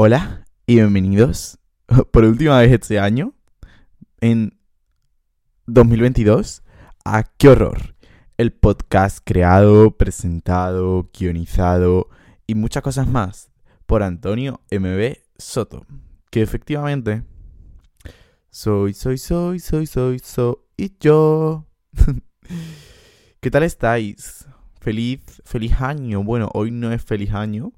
Hola y bienvenidos por última vez este año, en 2022, a Qué Horror, el podcast creado, presentado, guionizado y muchas cosas más por Antonio MB Soto, que efectivamente soy, soy, soy, soy, soy, soy yo. ¿Qué tal estáis? Feliz, feliz año. Bueno, hoy no es feliz año,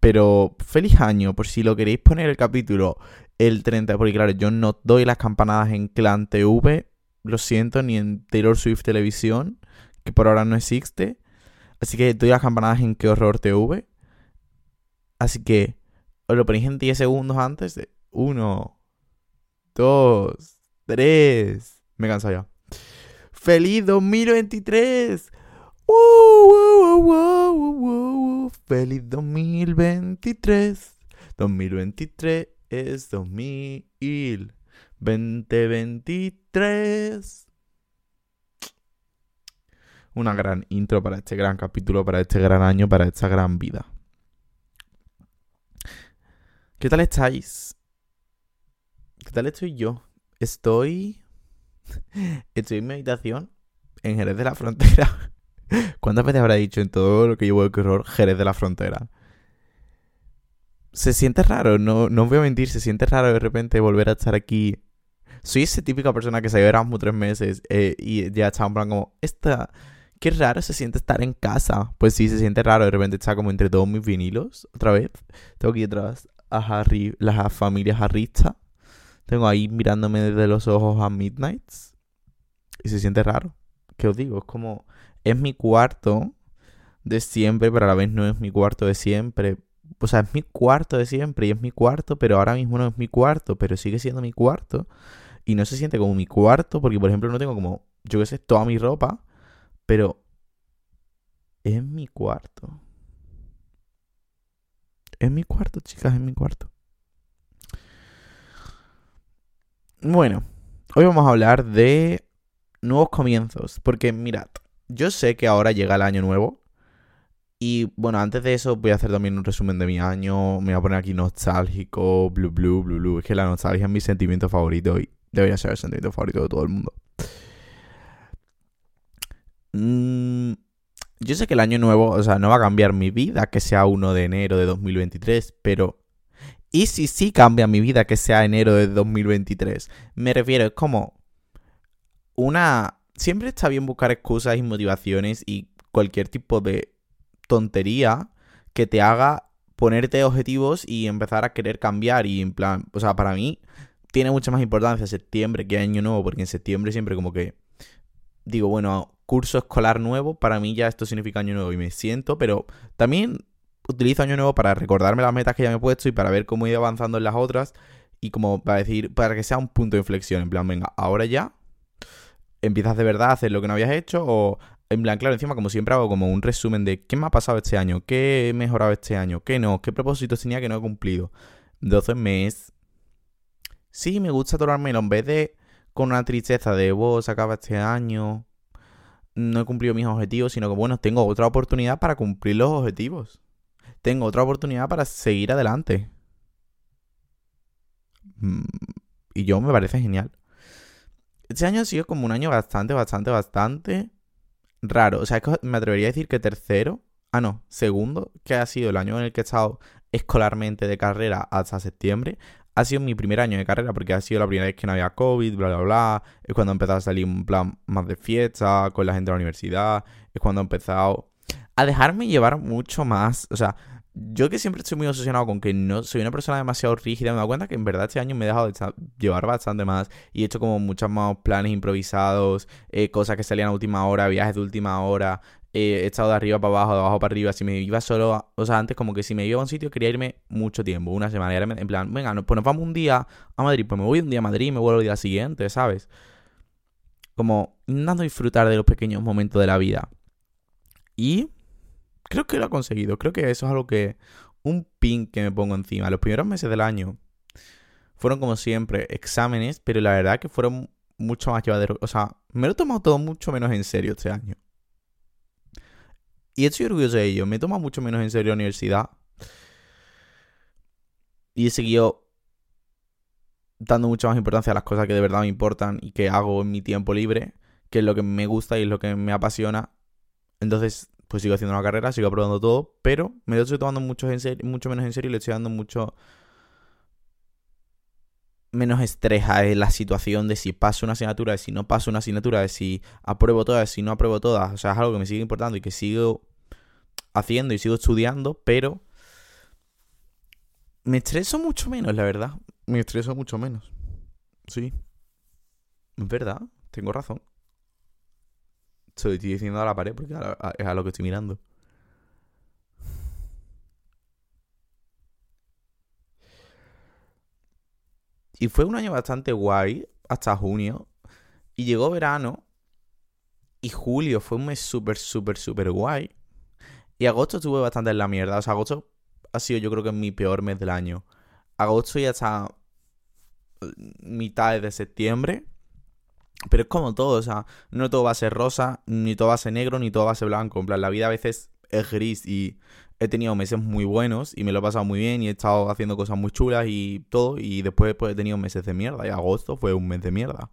pero feliz año, por si lo queréis poner el capítulo el 30, porque claro, yo no doy las campanadas en Clan TV, lo siento, ni en Taylor Swift Televisión, que por ahora no existe. Así que doy las campanadas en Qué Horror TV. Así que os lo ponéis en 10 segundos antes de 1, 2, 3. Me canso ya. ¡Feliz 2023! ¡Wow, wow, wow, wow, ¡Feliz 2023! 2023 es 2023. Una gran intro para este gran capítulo, para este gran año, para esta gran vida. ¿Qué tal estáis? ¿Qué tal estoy yo? Estoy. Estoy en mi habitación en Jerez de la Frontera. ¿Cuántas veces habrá dicho en todo lo que llevo el horror Jerez de la Frontera? Se siente raro, no, no os voy a mentir, se siente raro de repente volver a estar aquí. Soy esa típica persona que se ve Erasmus tres meses eh, y ya está como, esta, qué raro se siente estar en casa. Pues sí, se siente raro de repente estar como entre todos mis vinilos, otra vez. Tengo aquí detrás a Harry, las familias Harrista. Tengo ahí mirándome desde los ojos a Midnights. Y se siente raro. ¿Qué os digo? Es como es mi cuarto de siempre, pero a la vez no es mi cuarto de siempre. O sea, es mi cuarto de siempre y es mi cuarto, pero ahora mismo no es mi cuarto, pero sigue siendo mi cuarto. Y no se siente como mi cuarto, porque por ejemplo no tengo como, yo qué sé, toda mi ropa, pero es mi cuarto. Es mi cuarto, chicas, es mi cuarto. Bueno, hoy vamos a hablar de nuevos comienzos, porque mirad, yo sé que ahora llega el año nuevo. Y bueno, antes de eso voy a hacer también un resumen de mi año. Me voy a poner aquí nostálgico, blue, blue, blue. Es que la nostalgia es mi sentimiento favorito y debería ser el sentimiento favorito de todo el mundo. Mm, yo sé que el año nuevo, o sea, no va a cambiar mi vida que sea 1 de enero de 2023, pero... ¿Y si sí cambia mi vida que sea enero de 2023? Me refiero, es como una siempre está bien buscar excusas y motivaciones y cualquier tipo de tontería que te haga ponerte objetivos y empezar a querer cambiar. Y en plan, o sea, para mí tiene mucha más importancia septiembre que año nuevo, porque en septiembre siempre como que digo, bueno, curso escolar nuevo, para mí ya esto significa año nuevo y me siento, pero también utilizo año nuevo para recordarme las metas que ya me he puesto y para ver cómo he ido avanzando en las otras y como para decir, para que sea un punto de inflexión, en plan, venga, ahora ya empiezas de verdad a hacer lo que no habías hecho o en plan, claro, encima como siempre hago como un resumen de qué me ha pasado este año, qué he mejorado este año, qué no, qué propósitos tenía que no he cumplido. Entonces mes... Sí, me gusta tomármelo en vez de con una tristeza de vos se acaba este año, no he cumplido mis objetivos, sino que bueno, tengo otra oportunidad para cumplir los objetivos. Tengo otra oportunidad para seguir adelante. Mm, y yo me parece genial. Este año ha sido como un año bastante, bastante, bastante raro. O sea, me atrevería a decir que tercero, ah, no, segundo, que ha sido el año en el que he estado escolarmente de carrera hasta septiembre, ha sido mi primer año de carrera porque ha sido la primera vez que no había COVID, bla, bla, bla. Es cuando he empezado a salir un plan más de fiesta con la gente de la universidad. Es cuando he empezado a dejarme llevar mucho más. O sea, yo que siempre estoy muy obsesionado con que no soy una persona demasiado rígida, me dado cuenta que en verdad este año me he dejado de llevar bastante más y he hecho como muchos más planes improvisados, eh, cosas que salían a última hora, viajes de última hora, eh, he estado de arriba para abajo, de abajo para arriba, si me iba solo, o sea, antes como que si me iba a un sitio quería irme mucho tiempo, una semana, en plan, venga, pues nos vamos un día a Madrid, pues me voy un día a Madrid y me vuelvo el día siguiente, ¿sabes? Como intentando disfrutar de los pequeños momentos de la vida. Y creo que lo ha conseguido. Creo que eso es algo que. Un pin que me pongo encima. Los primeros meses del año fueron, como siempre, exámenes, pero la verdad que fueron mucho más llevaderos. O sea, me lo he tomado todo mucho menos en serio este año. Y estoy orgulloso de ello. Me he tomado mucho menos en serio la universidad. Y he seguido dando mucha más importancia a las cosas que de verdad me importan y que hago en mi tiempo libre, que es lo que me gusta y es lo que me apasiona. Entonces, pues sigo haciendo una carrera, sigo probando todo, pero me lo estoy tomando mucho, en serio, mucho menos en serio y le estoy dando mucho menos estrés a la situación de si paso una asignatura, de si no paso una asignatura, de si apruebo todas, de si no apruebo todas. O sea, es algo que me sigue importando y que sigo haciendo y sigo estudiando, pero me estreso mucho menos, la verdad. Me estreso mucho menos. Sí. Es verdad, tengo razón. Estoy diciendo a la pared porque es a lo que estoy mirando. Y fue un año bastante guay hasta junio. Y llegó verano. Y julio fue un mes súper, súper, súper guay. Y agosto estuve bastante en la mierda. O sea, agosto ha sido yo creo que mi peor mes del año. Agosto ya está eh, mitad de septiembre. Pero es como todo, o sea, no todo va a ser rosa, ni todo va a ser negro, ni todo va a ser blanco. En plan, la vida a veces es gris y he tenido meses muy buenos y me lo he pasado muy bien y he estado haciendo cosas muy chulas y todo. Y después pues, he tenido meses de mierda y agosto fue un mes de mierda.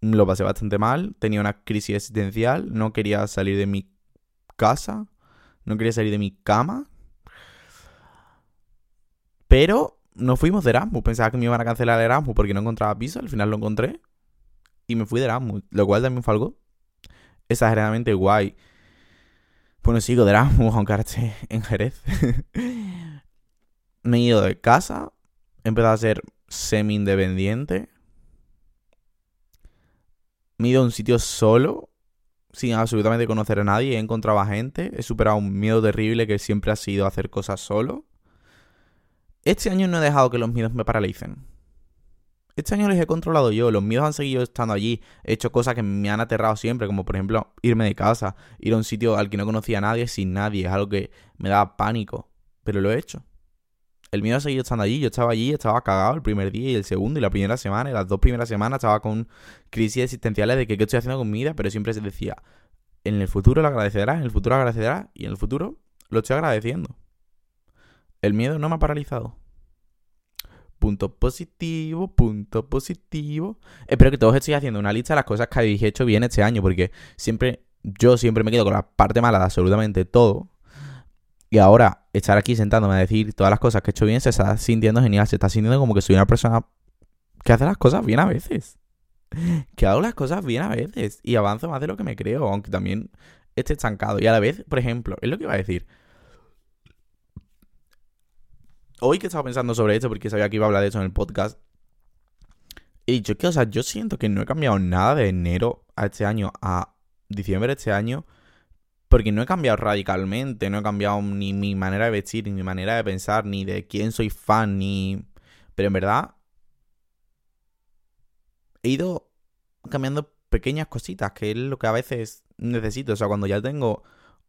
Lo pasé bastante mal, tenía una crisis existencial, no quería salir de mi casa, no quería salir de mi cama. Pero no fuimos de Erasmus, pensaba que me iban a cancelar el Erasmus porque no encontraba piso, al final lo encontré. Y me fui de Erasmus, lo cual también fue exageradamente guay. Bueno, sigo de Erasmus, aunque ahora esté en Jerez. me he ido de casa. He empezado a ser semi-independiente. Me he ido a un sitio solo, sin absolutamente conocer a nadie. He encontrado a gente. He superado un miedo terrible que siempre ha sido hacer cosas solo. Este año no he dejado que los miedos me paralicen. Este año los he controlado yo, los miedos han seguido estando allí. He hecho cosas que me han aterrado siempre, como por ejemplo irme de casa, ir a un sitio al que no conocía a nadie sin nadie. Es algo que me daba pánico, pero lo he hecho. El miedo ha seguido estando allí. Yo estaba allí, estaba cagado el primer día y el segundo y la primera semana. Y las dos primeras semanas estaba con crisis existenciales de que qué estoy haciendo con mi vida, pero siempre se decía, en el futuro lo agradecerás, en el futuro lo agradecerás y en el futuro lo estoy agradeciendo. El miedo no me ha paralizado. Punto positivo, punto positivo. Espero que todos estéis haciendo una lista de las cosas que habéis hecho bien este año, porque siempre, yo siempre me quedo con la parte mala de absolutamente todo. Y ahora, estar aquí sentándome a decir todas las cosas que he hecho bien, se está sintiendo genial. Se está sintiendo como que soy una persona que hace las cosas bien a veces. Que hago las cosas bien a veces. Y avanzo más de lo que me creo, aunque también esté estancado. Y a la vez, por ejemplo, es lo que iba a decir hoy que estaba pensando sobre esto, porque sabía que iba a hablar de eso en el podcast, he dicho que, o sea, yo siento que no he cambiado nada de enero a este año a diciembre de este año, porque no he cambiado radicalmente, no he cambiado ni mi manera de vestir, ni mi manera de pensar, ni de quién soy fan, ni... Pero en verdad, he ido cambiando pequeñas cositas, que es lo que a veces necesito. O sea, cuando ya tengo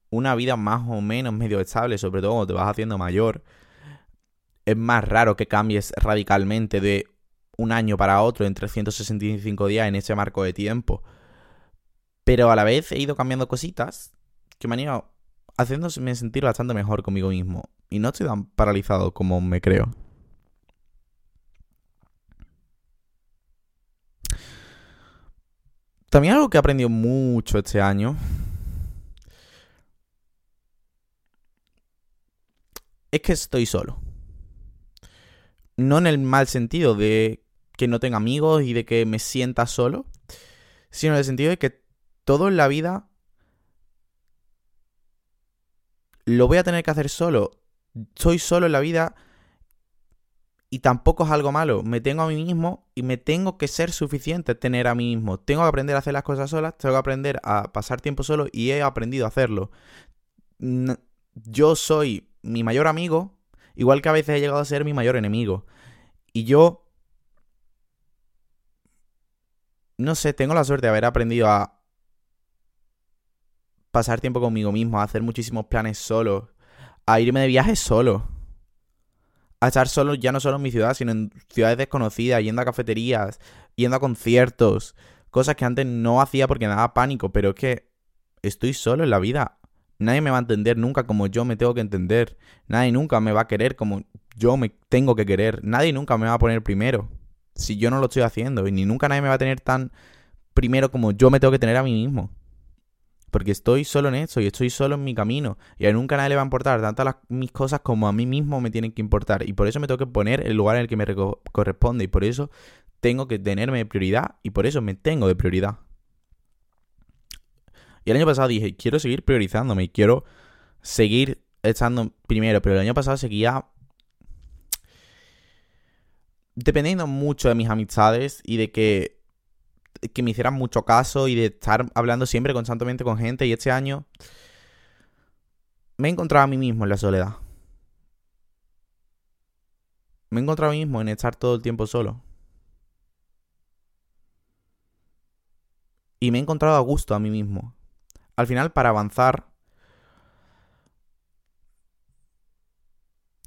una vida más o menos medio estable, sobre todo cuando te vas haciendo mayor, es más raro que cambies radicalmente de un año para otro en 365 días en ese marco de tiempo. Pero a la vez he ido cambiando cositas que me han ido haciéndome sentir bastante mejor conmigo mismo. Y no estoy tan paralizado como me creo. También algo que he aprendido mucho este año es que estoy solo no en el mal sentido de que no tenga amigos y de que me sienta solo, sino en el sentido de que todo en la vida lo voy a tener que hacer solo. Soy solo en la vida y tampoco es algo malo. Me tengo a mí mismo y me tengo que ser suficiente tener a mí mismo. Tengo que aprender a hacer las cosas solas, tengo que aprender a pasar tiempo solo y he aprendido a hacerlo. Yo soy mi mayor amigo Igual que a veces he llegado a ser mi mayor enemigo. Y yo... No sé, tengo la suerte de haber aprendido a pasar tiempo conmigo mismo, a hacer muchísimos planes solo, a irme de viaje solo, a estar solo ya no solo en mi ciudad, sino en ciudades desconocidas, yendo a cafeterías, yendo a conciertos, cosas que antes no hacía porque me daba pánico, pero es que estoy solo en la vida. Nadie me va a entender nunca como yo me tengo que entender. Nadie nunca me va a querer como yo me tengo que querer. Nadie nunca me va a poner primero. Si yo no lo estoy haciendo. Y ni nunca nadie me va a tener tan primero como yo me tengo que tener a mí mismo. Porque estoy solo en esto y estoy solo en mi camino. Y a nunca nadie le va a importar tantas las, mis cosas como a mí mismo me tienen que importar. Y por eso me tengo que poner el lugar en el que me corresponde. Y por eso tengo que tenerme de prioridad. Y por eso me tengo de prioridad. Y el año pasado dije, quiero seguir priorizándome y quiero seguir estando primero. Pero el año pasado seguía dependiendo mucho de mis amistades y de que, que me hicieran mucho caso y de estar hablando siempre constantemente con gente. Y este año me he encontrado a mí mismo en la soledad. Me he encontrado a mí mismo en estar todo el tiempo solo. Y me he encontrado a gusto a mí mismo al final para avanzar...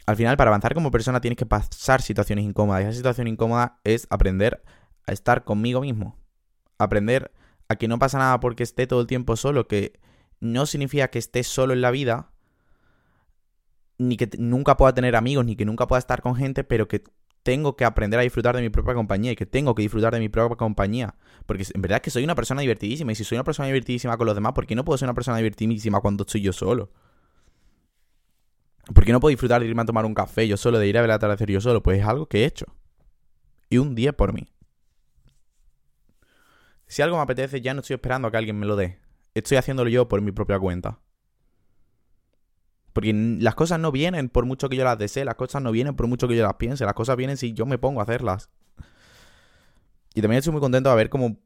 Al final, para avanzar como persona tienes que pasar situaciones incómodas. Y esa situación incómoda es aprender a estar conmigo mismo. Aprender a que no pasa nada porque esté todo el tiempo solo, que no significa que esté solo en la vida, ni que nunca pueda tener amigos, ni que nunca pueda estar con gente, pero que tengo que aprender a disfrutar de mi propia compañía y que tengo que disfrutar de mi propia compañía. Porque en verdad es que soy una persona divertidísima y si soy una persona divertidísima con los demás, ¿por qué no puedo ser una persona divertidísima cuando estoy yo solo? ¿Por qué no puedo disfrutar de irme a tomar un café yo solo, de ir a ver el atardecer yo solo? Pues es algo que he hecho. Y un día por mí. Si algo me apetece, ya no estoy esperando a que alguien me lo dé. Estoy haciéndolo yo por mi propia cuenta. Porque las cosas no vienen por mucho que yo las desee, las cosas no vienen por mucho que yo las piense, las cosas vienen si yo me pongo a hacerlas. Y también estoy muy contento de ver cómo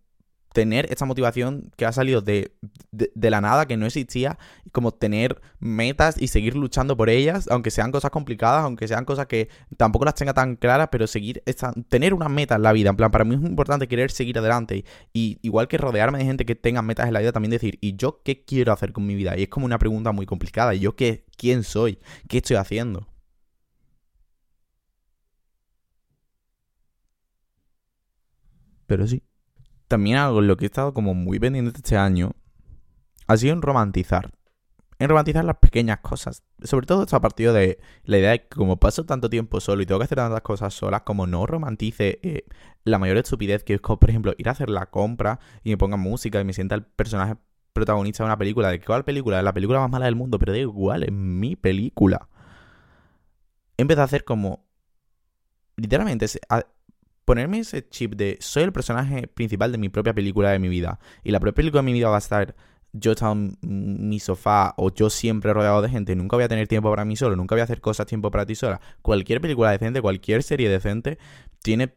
tener esta motivación que ha salido de, de, la nada, que no existía, como tener metas y seguir luchando por ellas, aunque sean cosas complicadas, aunque sean cosas que tampoco las tenga tan claras, pero seguir, tener una meta en la vida, en plan, para mí es muy importante querer seguir adelante, y, igual que rodearme de gente que tenga metas en la vida, también decir, ¿y yo qué quiero hacer con mi vida? Y es como una pregunta muy complicada, ¿y yo qué, quién soy? ¿Qué estoy haciendo? Pero sí también algo en lo que he estado como muy pendiente este año ha sido en romantizar. En romantizar las pequeñas cosas. Sobre todo esto a partir de la idea de que como paso tanto tiempo solo y tengo que hacer tantas cosas solas, como no romantice eh, la mayor estupidez que es por ejemplo, ir a hacer la compra y me ponga música y me sienta el personaje protagonista de una película. ¿De cuál película? La película más mala del mundo, pero da igual, es mi película. Empecé a hacer como... Literalmente, ponerme ese chip de soy el personaje principal de mi propia película de mi vida y la propia película de mi vida va a estar yo estado en mi sofá o yo siempre rodeado de gente, nunca voy a tener tiempo para mí solo, nunca voy a hacer cosas tiempo para ti sola. Cualquier película decente, cualquier serie decente tiene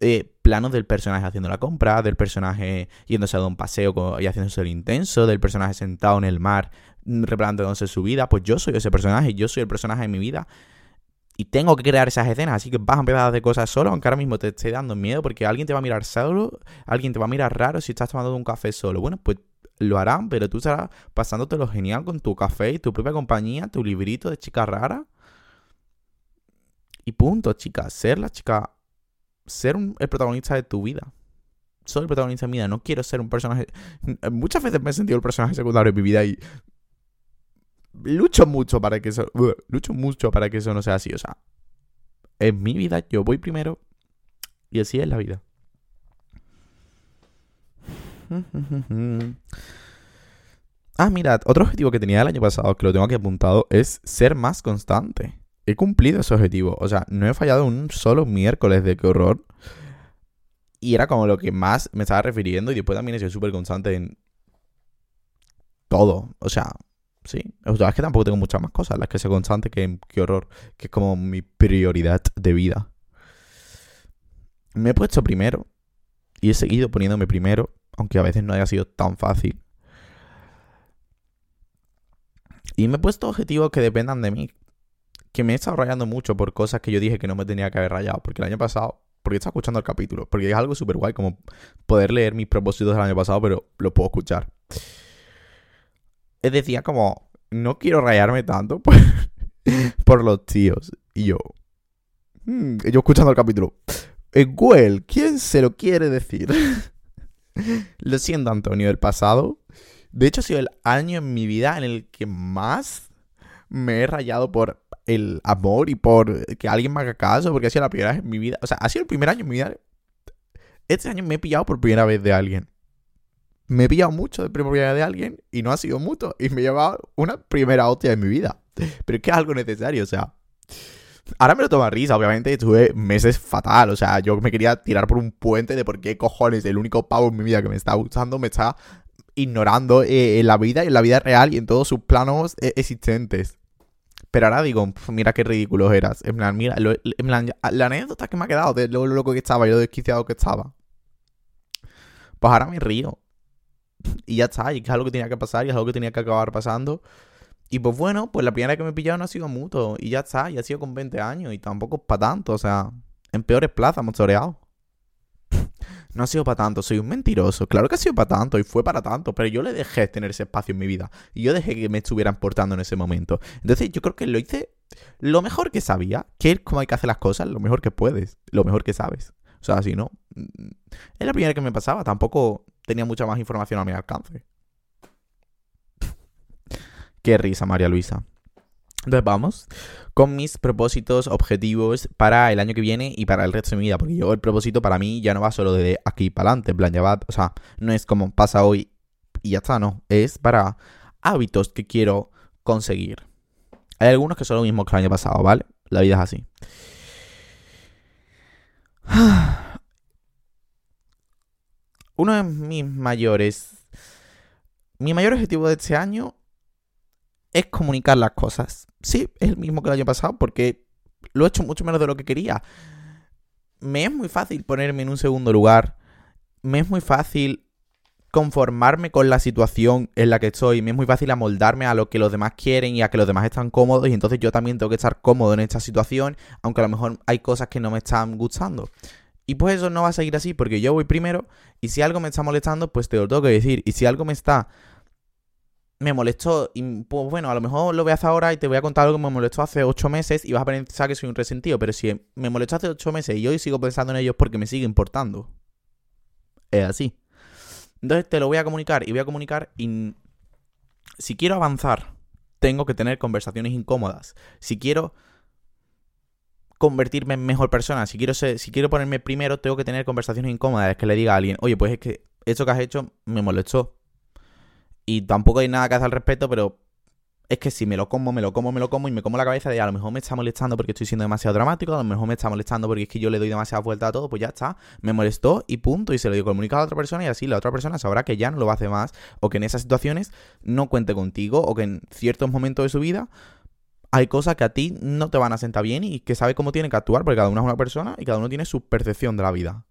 eh, planos del personaje haciendo la compra, del personaje yéndose a dar un paseo y haciéndose el intenso, del personaje sentado en el mar mm, replanteándose su vida. Pues yo soy ese personaje, yo soy el personaje de mi vida y tengo que crear esas escenas, así que vas a empezar a hacer cosas solo, aunque ahora mismo te esté dando miedo, porque alguien te va a mirar solo, alguien te va a mirar raro si estás tomando un café solo. Bueno, pues lo harán, pero tú estarás pasándotelo genial con tu café y tu propia compañía, tu librito de chica rara. Y punto, chica, ser la chica, ser el protagonista de tu vida. Soy el protagonista de mi vida, no quiero ser un personaje. Muchas veces me he sentido el personaje secundario de mi vida y lucho mucho para que eso, lucho mucho para que eso no sea así. O sea, en mi vida yo voy primero y así es la vida. Ah, mirad, otro objetivo que tenía el año pasado, que lo tengo aquí apuntado, es ser más constante. He cumplido ese objetivo. O sea, no he fallado un solo miércoles de qué horror. Y era como lo que más me estaba refiriendo. Y después también he sido súper constante en todo. O sea, Sí, o sea, es que tampoco tengo muchas más cosas. Las que sea constante, que, qué horror, que es como mi prioridad de vida. Me he puesto primero y he seguido poniéndome primero, aunque a veces no haya sido tan fácil. Y me he puesto objetivos que dependan de mí, que me he estado rayando mucho por cosas que yo dije que no me tenía que haber rayado, porque el año pasado, porque estaba escuchando el capítulo, porque es algo súper guay como poder leer mis propósitos del año pasado, pero lo puedo escuchar decía como, no quiero rayarme tanto por, los tíos. Y yo, hmm, yo escuchando el capítulo, Well, ¿quién se lo quiere decir? lo siento, Antonio, del pasado. De hecho, ha sido el año en mi vida en el que más me he rayado por el amor y por que alguien me haga caso, porque ha sido la primera vez en mi vida. O sea, ha sido el primer año en mi vida. Este año me he pillado por primera vez de alguien. Me he pillado mucho de primera de alguien y no ha sido mutuo. Y me he llevado una primera hostia de mi vida. Pero es que es algo necesario, o sea. Ahora me lo tomo risa, obviamente estuve meses fatal, o sea, yo me quería tirar por un puente de por qué cojones el único pavo en mi vida que me está gustando me está ignorando eh, en la vida, en la vida real y en todos sus planos eh, existentes. Pero ahora digo, mira qué ridículo eras. En plan, mira, la anécdota que me ha quedado de lo loco que estaba y lo desquiciado que estaba. Pues ahora me río. Y ya está, y es algo que tenía que pasar y es algo que tenía que acabar pasando. Y pues bueno, pues la primera que me no ha sido mutuo. Y ya está, y ha sido con 20 años. Y tampoco es para tanto, o sea, en peores plazas hemos toreado. No ha sido para tanto, soy un mentiroso. Claro que ha sido para tanto y fue para tanto, pero yo le dejé tener ese espacio en mi vida. Y yo dejé que me estuvieran portando en ese momento. Entonces yo creo que lo hice lo mejor que sabía, que es como hay que hacer las cosas, lo mejor que puedes, lo mejor que sabes. O sea, si no, mm, es la primera que me pasaba, tampoco tenía mucha más información a mi alcance. Qué risa, María Luisa. Entonces vamos con mis propósitos, objetivos para el año que viene y para el resto de mi vida. Porque yo el propósito para mí ya no va solo de aquí para adelante, en plan, ya va, o sea, no es como pasa hoy y ya está, no. Es para hábitos que quiero conseguir. Hay algunos que son los mismos que el año pasado, ¿vale? La vida es así. Uno de mis mayores. Mi mayor objetivo de este año es comunicar las cosas. Sí, es el mismo que el año pasado porque lo he hecho mucho menos de lo que quería. Me es muy fácil ponerme en un segundo lugar. Me es muy fácil conformarme con la situación en la que estoy. Me es muy fácil amoldarme a lo que los demás quieren y a que los demás están cómodos. Y entonces yo también tengo que estar cómodo en esta situación, aunque a lo mejor hay cosas que no me están gustando. Y pues eso no va a seguir así porque yo voy primero y si algo me está molestando, pues te lo tengo que decir. Y si algo me está me molestó, y pues bueno, a lo mejor lo veas ahora y te voy a contar algo que me molestó hace ocho meses y vas a pensar que soy un resentido, pero si me molestó hace ocho meses y hoy sigo pensando en ellos porque me sigue importando. Es así. Entonces te lo voy a comunicar y voy a comunicar y si quiero avanzar, tengo que tener conversaciones incómodas. Si quiero convertirme en mejor persona, si quiero si quiero ponerme primero, tengo que tener conversaciones incómodas, que le diga a alguien, oye, pues es que esto que has hecho me molestó y tampoco hay nada que hacer al respecto, pero es que si me lo como, me lo como, me lo como y me como la cabeza de a lo mejor me está molestando porque estoy siendo demasiado dramático, a lo mejor me está molestando porque es que yo le doy demasiada vuelta a todo, pues ya está, me molestó y punto, y se lo digo comunicado a otra persona y así la otra persona sabrá que ya no lo va a hacer más o que en esas situaciones no cuente contigo o que en ciertos momentos de su vida hay cosas que a ti no te van a sentar bien y que sabe cómo tiene que actuar porque cada uno es una persona y cada uno tiene su percepción de la vida.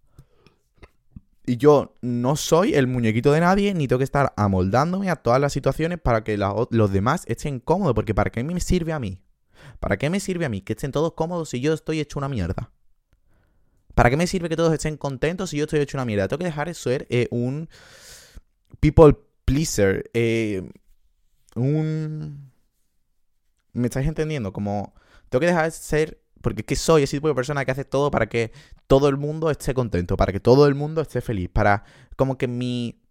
Y yo no soy el muñequito de nadie, ni tengo que estar amoldándome a todas las situaciones para que los demás estén cómodos. Porque ¿para qué me sirve a mí? ¿Para qué me sirve a mí que estén todos cómodos si yo estoy hecho una mierda? ¿Para qué me sirve que todos estén contentos si yo estoy hecho una mierda? Tengo que dejar de ser eh, un people pleaser. Eh, un... ¿Me estáis entendiendo? Como... Tengo que dejar de ser porque es que soy ese tipo de persona que hace todo para que todo el mundo esté contento, para que todo el mundo esté feliz, para como que mi,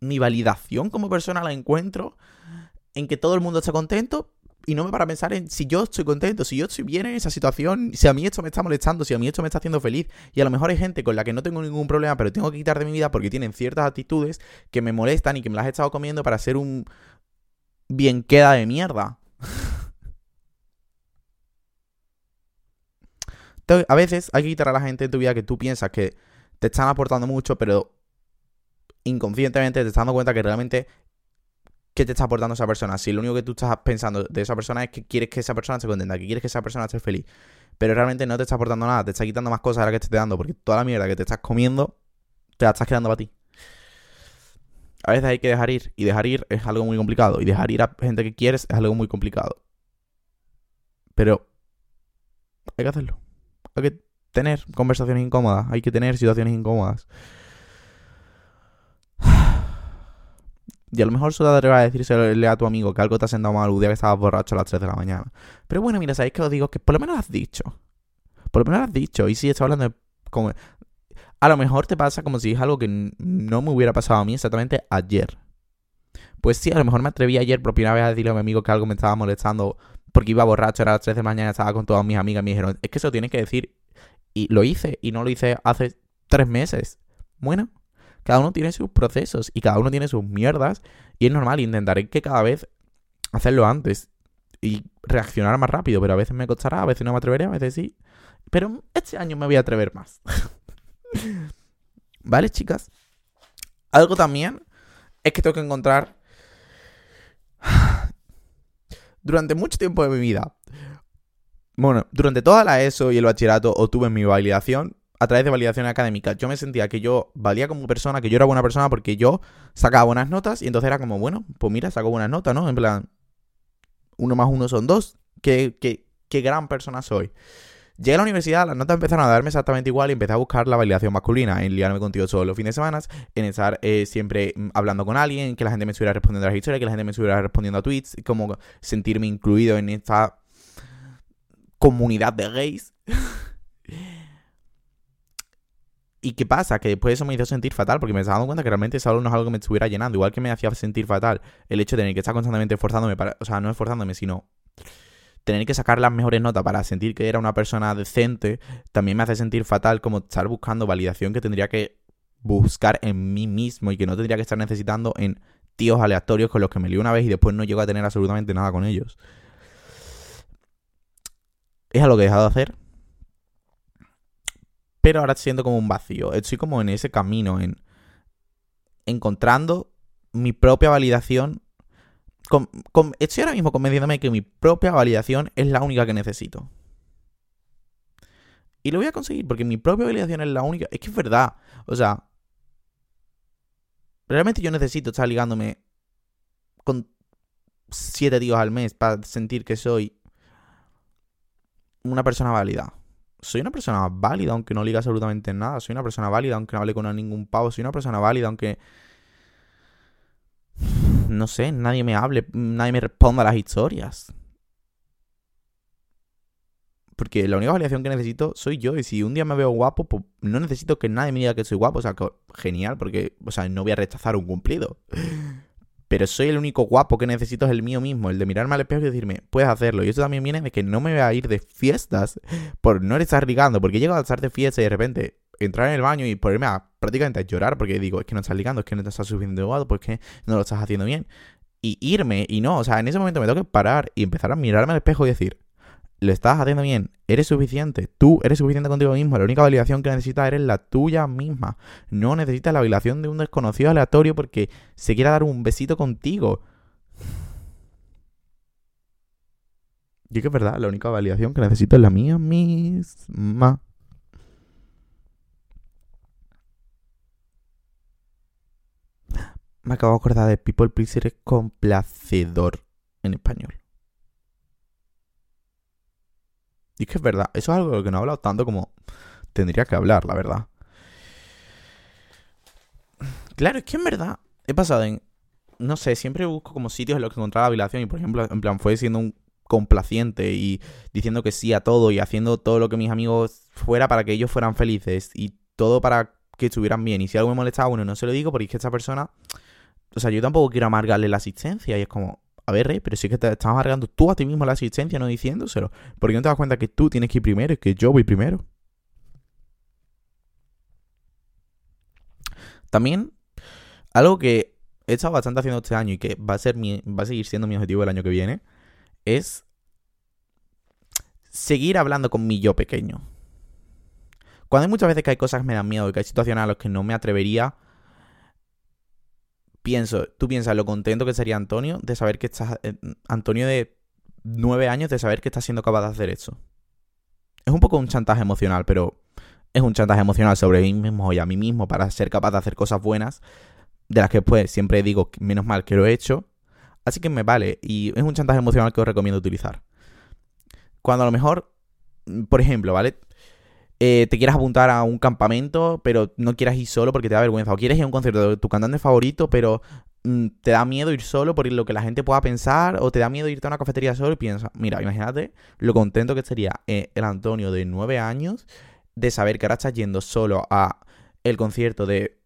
mi validación como persona la encuentro en que todo el mundo esté contento y no me para pensar en si yo estoy contento, si yo estoy bien en esa situación, si a mí esto me está molestando, si a mí esto me está haciendo feliz. Y a lo mejor hay gente con la que no tengo ningún problema, pero tengo que quitar de mi vida porque tienen ciertas actitudes que me molestan y que me las he estado comiendo para ser un bien queda de mierda. A veces hay que quitar a la gente en tu vida que tú piensas que te están aportando mucho, pero inconscientemente te estás dando cuenta que realmente ¿qué te está aportando esa persona? Si lo único que tú estás pensando de esa persona es que quieres que esa persona esté contenta, que quieres que esa persona esté feliz, pero realmente no te está aportando nada, te está quitando más cosas de las que te estoy dando, porque toda la mierda que te estás comiendo te la estás quedando para ti. A veces hay que dejar ir, y dejar ir es algo muy complicado, y dejar ir a gente que quieres es algo muy complicado. Pero hay que hacerlo. Hay que tener conversaciones incómodas, hay que tener situaciones incómodas. Y a lo mejor solo te va a decirle a tu amigo que algo te ha sentado mal el día que estabas borracho a las 3 de la mañana. Pero bueno, mira, ¿sabéis que os digo? Que por lo menos lo has dicho. Por lo menos lo has dicho. Y si estás hablando de... Como... A lo mejor te pasa como si es algo que no me hubiera pasado a mí exactamente ayer. Pues sí, a lo mejor me atreví ayer por primera vez a decirle a mi amigo que algo me estaba molestando porque iba borracho, era las 3 de la mañana, estaba con todas mis amigas, me dijeron, es que eso tienes que decir. Y lo hice, y no lo hice hace tres meses. Bueno, cada uno tiene sus procesos y cada uno tiene sus mierdas, y es normal, intentaré que cada vez hacerlo antes y reaccionar más rápido, pero a veces me costará, a veces no me atreveré, a veces sí. Pero este año me voy a atrever más. ¿Vale, chicas? Algo también es que tengo que encontrar durante mucho tiempo de mi vida, bueno, durante toda la ESO y el bachillerato obtuve mi validación a través de validación académica. Yo me sentía que yo valía como persona, que yo era buena persona porque yo sacaba buenas notas y entonces era como, bueno, pues mira, saco buenas notas, ¿no? En plan, uno más uno son dos. Qué, qué, qué gran persona soy. Llegué a la universidad, las notas empezaron a darme exactamente igual y empecé a buscar la validación masculina, en liarme contigo todos los fines de semana, en estar eh, siempre mm, hablando con alguien, que la gente me estuviera respondiendo a las historias, que la gente me estuviera respondiendo a tweets, como sentirme incluido en esta comunidad de gays. ¿Y qué pasa? Que después eso me hizo sentir fatal porque me estaba dando cuenta que realmente eso no es algo que me estuviera llenando. Igual que me hacía sentir fatal el hecho de tener que estar constantemente esforzándome para... O sea, no esforzándome, sino tener que sacar las mejores notas para sentir que era una persona decente, también me hace sentir fatal como estar buscando validación que tendría que buscar en mí mismo y que no tendría que estar necesitando en tíos aleatorios con los que me lío una vez y después no llego a tener absolutamente nada con ellos. Es algo que he dejado de hacer. Pero ahora siento como un vacío. Estoy como en ese camino, en encontrando mi propia validación estoy ahora mismo convenciéndome que mi propia validación es la única que necesito. Y lo voy a conseguir porque mi propia validación es la única. Es que es verdad. O sea, realmente yo necesito estar ligándome con siete tíos al mes para sentir que soy una persona válida. Soy una persona válida aunque no liga absolutamente nada. Soy una persona válida aunque no hable con ningún pavo. Soy una persona válida aunque no sé, nadie me hable, nadie me responda a las historias. Porque la única validación que necesito soy yo. Y si un día me veo guapo, pues no necesito que nadie me diga que soy guapo. O sea, genial, porque, o sea, no voy a rechazar un cumplido. Pero soy el único guapo que necesito es el mío mismo, el de mirarme al espejo y decirme, puedes hacerlo. Y eso también viene de que no me voy a ir de fiestas por no estar ligando. Porque he llegado a estar de fiesta y de repente entrar en el baño y ponerme a prácticamente llorar porque digo, es que no estás ligando, es que no te estás subiendo guapo, pues que no lo estás haciendo bien. Y irme, y no, o sea, en ese momento me tengo que parar y empezar a mirarme al espejo y decir, lo estás haciendo bien, eres suficiente, tú eres suficiente contigo mismo, la única validación que necesitas eres la tuya misma. No necesitas la validación de un desconocido aleatorio porque se quiera dar un besito contigo. Yo que es verdad, la única validación que necesito es la mía misma. Me acabo de acordar de People Pleaser es complacedor en español. Y es que es verdad, eso es algo de lo que no he hablado tanto como tendría que hablar, la verdad. Claro, es que en verdad he pasado en. No sé, siempre busco como sitios en los que encontrar la violación y, por ejemplo, en plan, fue siendo un complaciente y diciendo que sí a todo y haciendo todo lo que mis amigos fuera para que ellos fueran felices y todo para que estuvieran bien. Y si algo me molestaba, bueno, no se lo digo porque es que esta persona o sea, yo tampoco quiero amargarle la asistencia y es como, a ver, Rey, pero sí que te estás amargando tú a ti mismo la asistencia, no diciéndoselo. Porque no te das cuenta que tú tienes que ir primero y que yo voy primero. También, algo que he estado bastante haciendo este año y que va a, ser mi, va a seguir siendo mi objetivo el año que viene, es seguir hablando con mi yo pequeño. Cuando hay muchas veces que hay cosas que me dan miedo y que hay situaciones a las que no me atrevería pienso, tú piensas lo contento que sería Antonio de saber que estás, eh, Antonio de nueve años de saber que está siendo capaz de hacer eso. Es un poco un chantaje emocional, pero es un chantaje emocional sobre mí mismo y a mí mismo para ser capaz de hacer cosas buenas, de las que pues siempre digo, menos mal que lo he hecho. Así que me vale, y es un chantaje emocional que os recomiendo utilizar. Cuando a lo mejor, por ejemplo, ¿vale? Eh, te quieras apuntar a un campamento, pero no quieras ir solo porque te da vergüenza. O quieres ir a un concierto de tu cantante favorito, pero mm, te da miedo ir solo por lo que la gente pueda pensar. O te da miedo irte a una cafetería solo y piensas, mira, imagínate lo contento que sería eh, el Antonio de nueve años de saber que ahora estás yendo solo a el concierto de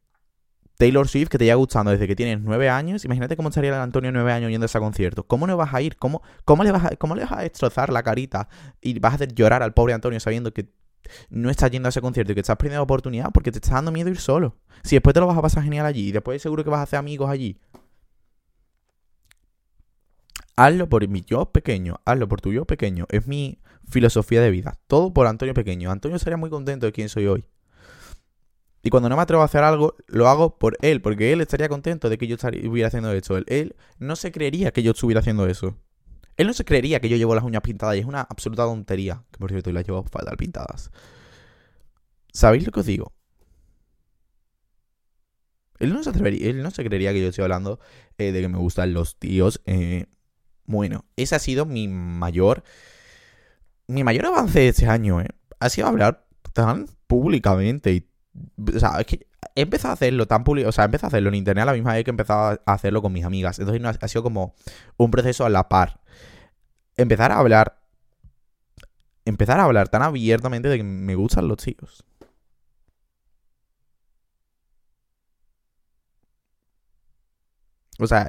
Taylor Swift que te lleva gustando desde que tienes nueve años, imagínate cómo estaría el Antonio nueve años yendo a ese concierto. ¿Cómo no vas a ir? ¿Cómo, cómo, le vas a, ¿Cómo le vas a destrozar la carita y vas a hacer llorar al pobre Antonio sabiendo que no estás yendo a ese concierto y que estás perdiendo oportunidad porque te está dando miedo ir solo? Si después te lo vas a pasar genial allí y después seguro que vas a hacer amigos allí. Hazlo por mi yo pequeño, hazlo por tu yo pequeño. Es mi filosofía de vida. Todo por Antonio pequeño. Antonio estaría muy contento de quién soy hoy. Y cuando no me atrevo a hacer algo, lo hago por él, porque él estaría contento de que yo estuviera haciendo eso. Él, no se creería que yo estuviera haciendo eso. Él no se creería que yo llevo las uñas pintadas y es una absoluta tontería. Que por cierto, las llevo fatal pintadas. ¿Sabéis lo que os digo? Él no se atrevería, él no se creería que yo estoy hablando eh, de que me gustan los tíos. Eh, bueno, ese ha sido mi mayor. Mi mayor avance de este año, ¿eh? Ha sido hablar tan públicamente y o sea, es que he empezado a hacerlo tan público, o sea, he a hacerlo en internet a la misma vez que he empezado a hacerlo con mis amigas. Entonces ha sido como un proceso a la par. Empezar a hablar, empezar a hablar tan abiertamente de que me gustan los chicos. O sea,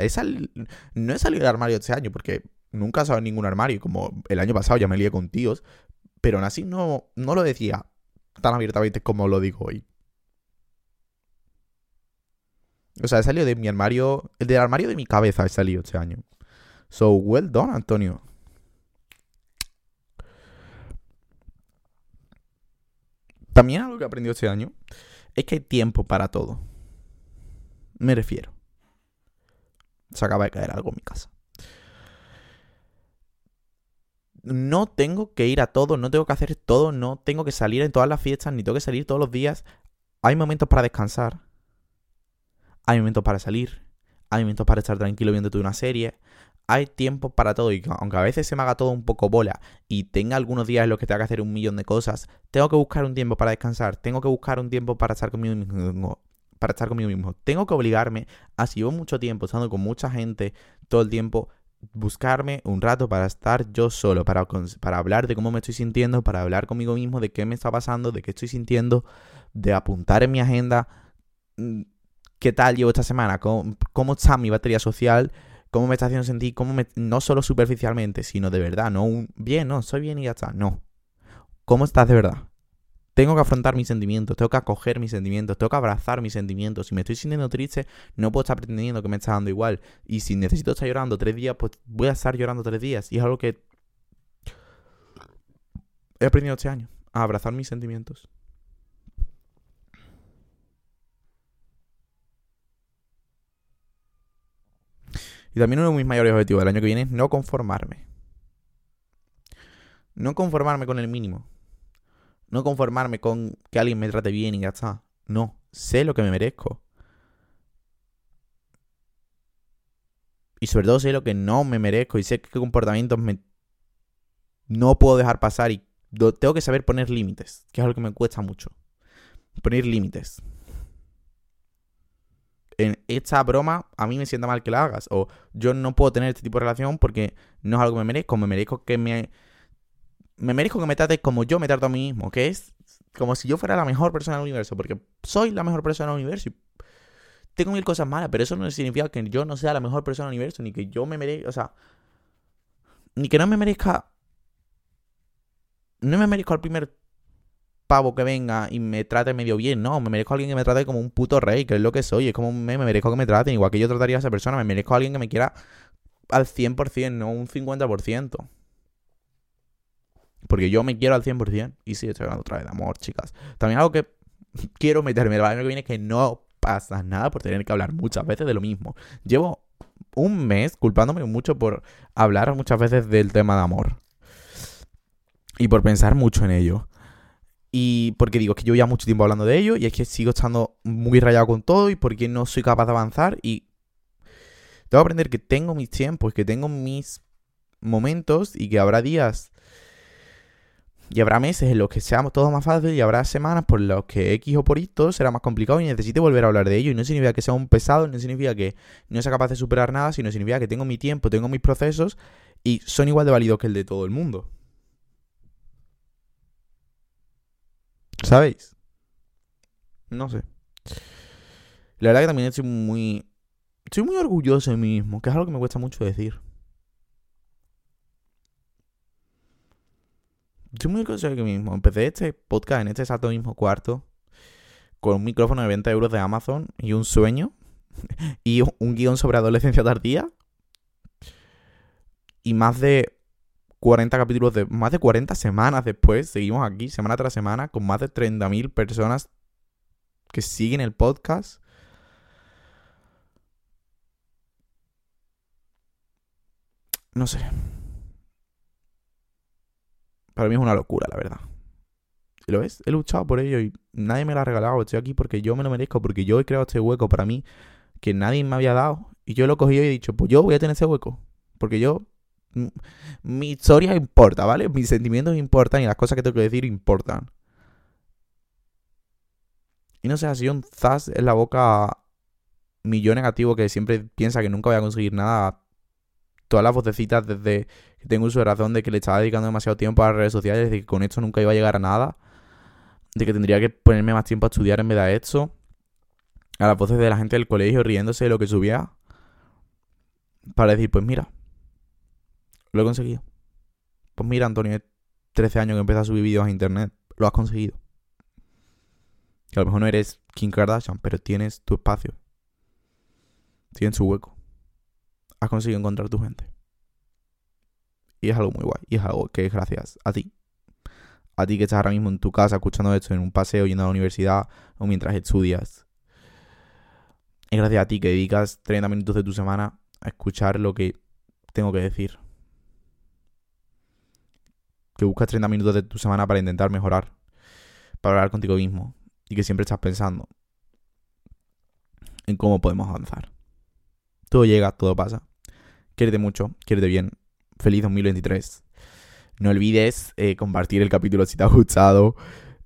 no he salido del armario este año porque nunca he salido en ningún armario. Como el año pasado ya me lié con tíos. Pero aún así no, no lo decía tan abiertamente como lo digo hoy. O sea, he salido de mi armario. El del armario de mi cabeza he salido este año. So, well done, Antonio. También algo que he aprendido este año es que hay tiempo para todo. Me refiero. Se acaba de caer algo en mi casa. No tengo que ir a todo, no tengo que hacer todo, no tengo que salir en todas las fiestas, ni tengo que salir todos los días. Hay momentos para descansar hay momentos para salir, hay momentos para estar tranquilo viéndote una serie, hay tiempo para todo y aunque a veces se me haga todo un poco bola y tenga algunos días en los que tenga que hacer un millón de cosas, tengo que buscar un tiempo para descansar, tengo que buscar un tiempo para estar conmigo mismo, para estar conmigo mismo. Tengo que obligarme a si llevo mucho tiempo estando con mucha gente todo el tiempo buscarme un rato para estar yo solo, para, para hablar de cómo me estoy sintiendo, para hablar conmigo mismo de qué me está pasando, de qué estoy sintiendo, de apuntar en mi agenda mm, qué tal llevo esta semana, cómo, está mi batería social, cómo me está haciendo sentir, cómo me, no solo superficialmente, sino de verdad, no bien, no, soy bien y ya está, no. ¿Cómo estás de verdad? Tengo que afrontar mis sentimientos, tengo que acoger mis sentimientos, tengo que abrazar mis sentimientos. Si me estoy sintiendo triste, no puedo estar pretendiendo que me está dando igual. Y si necesito estar llorando tres días, pues voy a estar llorando tres días. Y es algo que he aprendido este año, a abrazar mis sentimientos. Y también uno de mis mayores objetivos del año que viene es no conformarme. No conformarme con el mínimo. No conformarme con que alguien me trate bien y ya está. No, sé lo que me merezco. Y sobre todo sé lo que no me merezco y sé qué comportamientos me... no puedo dejar pasar y tengo que saber poner límites, que es algo que me cuesta mucho. Poner límites esta broma a mí me sienta mal que la hagas. O yo no puedo tener este tipo de relación porque no es algo que me merezco. Me merezco que me. Me merezco que me trates como yo me trato a mí mismo. Que es como si yo fuera la mejor persona del universo. Porque soy la mejor persona del universo. Y tengo mil cosas malas. Pero eso no significa que yo no sea la mejor persona del universo. Ni que yo me merezca. O sea. Ni que no me merezca. No me merezco al primer pavo que venga y me trate medio bien, no, me merezco a alguien que me trate como un puto rey, que es lo que soy, es como me, me merezco que me traten, igual que yo trataría a esa persona, me merezco a alguien que me quiera al 100%, no un 50%. Porque yo me quiero al 100%. Y sí, estoy hablando otra vez de amor, chicas. También algo que quiero meterme el año que viene es que no pasa nada por tener que hablar muchas veces de lo mismo. Llevo un mes culpándome mucho por hablar muchas veces del tema de amor. Y por pensar mucho en ello. Y porque digo, que yo ya mucho tiempo hablando de ello y es que sigo estando muy rayado con todo y porque no soy capaz de avanzar y tengo que aprender que tengo mis tiempos, que tengo mis momentos y que habrá días y habrá meses en los que sea todo más fácil y habrá semanas por los que X o por Y todo será más complicado y necesite volver a hablar de ello. Y no significa que sea un pesado, no significa que no sea capaz de superar nada, sino significa que tengo mi tiempo, tengo mis procesos y son igual de válidos que el de todo el mundo. ¿Sabéis? No sé. La verdad que también estoy muy... Estoy muy orgulloso de mí mismo, que es algo que me cuesta mucho decir. Estoy muy orgulloso de mí mismo. Empecé este podcast en este exacto mismo cuarto con un micrófono de 20 euros de Amazon y un sueño y un guion sobre adolescencia tardía y más de 40 capítulos de más de 40 semanas después seguimos aquí semana tras semana con más de 30.000 personas que siguen el podcast no sé para mí es una locura la verdad ¿Lo ves? He luchado por ello y nadie me lo ha regalado. Estoy aquí porque yo me lo merezco, porque yo he creado este hueco para mí que nadie me había dado. Y yo lo he cogido y he dicho, pues yo voy a tener ese hueco. Porque yo... Mi historia importa, ¿vale? Mis sentimientos importan y las cosas que tengo que decir importan. Y no sé, sido un zas en la boca mi yo negativo que siempre piensa que nunca voy a conseguir nada. Todas las vocecitas desde que tengo uso de razón de que le estaba dedicando demasiado tiempo a las redes sociales, de que con esto nunca iba a llegar a nada de que tendría que ponerme más tiempo a estudiar en vez de esto. A las voces de la gente del colegio riéndose de lo que subía. Para decir, pues mira, lo he conseguido. Pues mira, Antonio, 13 años que empieza a subir vídeos a internet. Lo has conseguido. Que a lo mejor no eres Kim Kardashian, pero tienes tu espacio. Tienes su hueco. Has conseguido encontrar tu gente. Y es algo muy guay. Y es algo que es gracias a ti a ti que estás ahora mismo en tu casa escuchando esto en un paseo yendo a la universidad o mientras estudias. Es gracias a ti que dedicas 30 minutos de tu semana a escuchar lo que tengo que decir. Que buscas 30 minutos de tu semana para intentar mejorar, para hablar contigo mismo y que siempre estás pensando en cómo podemos avanzar. Todo llega, todo pasa. Quiérete mucho, quiérete bien. Feliz 2023. No olvides eh, compartir el capítulo si te ha gustado,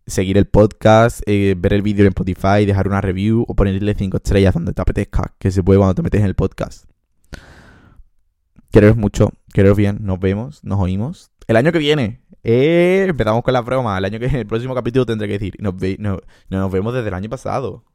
seguir el podcast, eh, ver el vídeo en Spotify, dejar una review o ponerle 5 estrellas donde te apetezca, que se puede cuando te metes en el podcast. Quereros mucho, quereros bien, nos vemos, nos oímos. El año que viene, eh, empezamos con la broma. El año que viene, el próximo capítulo tendré que decir, nos, no, nos vemos desde el año pasado.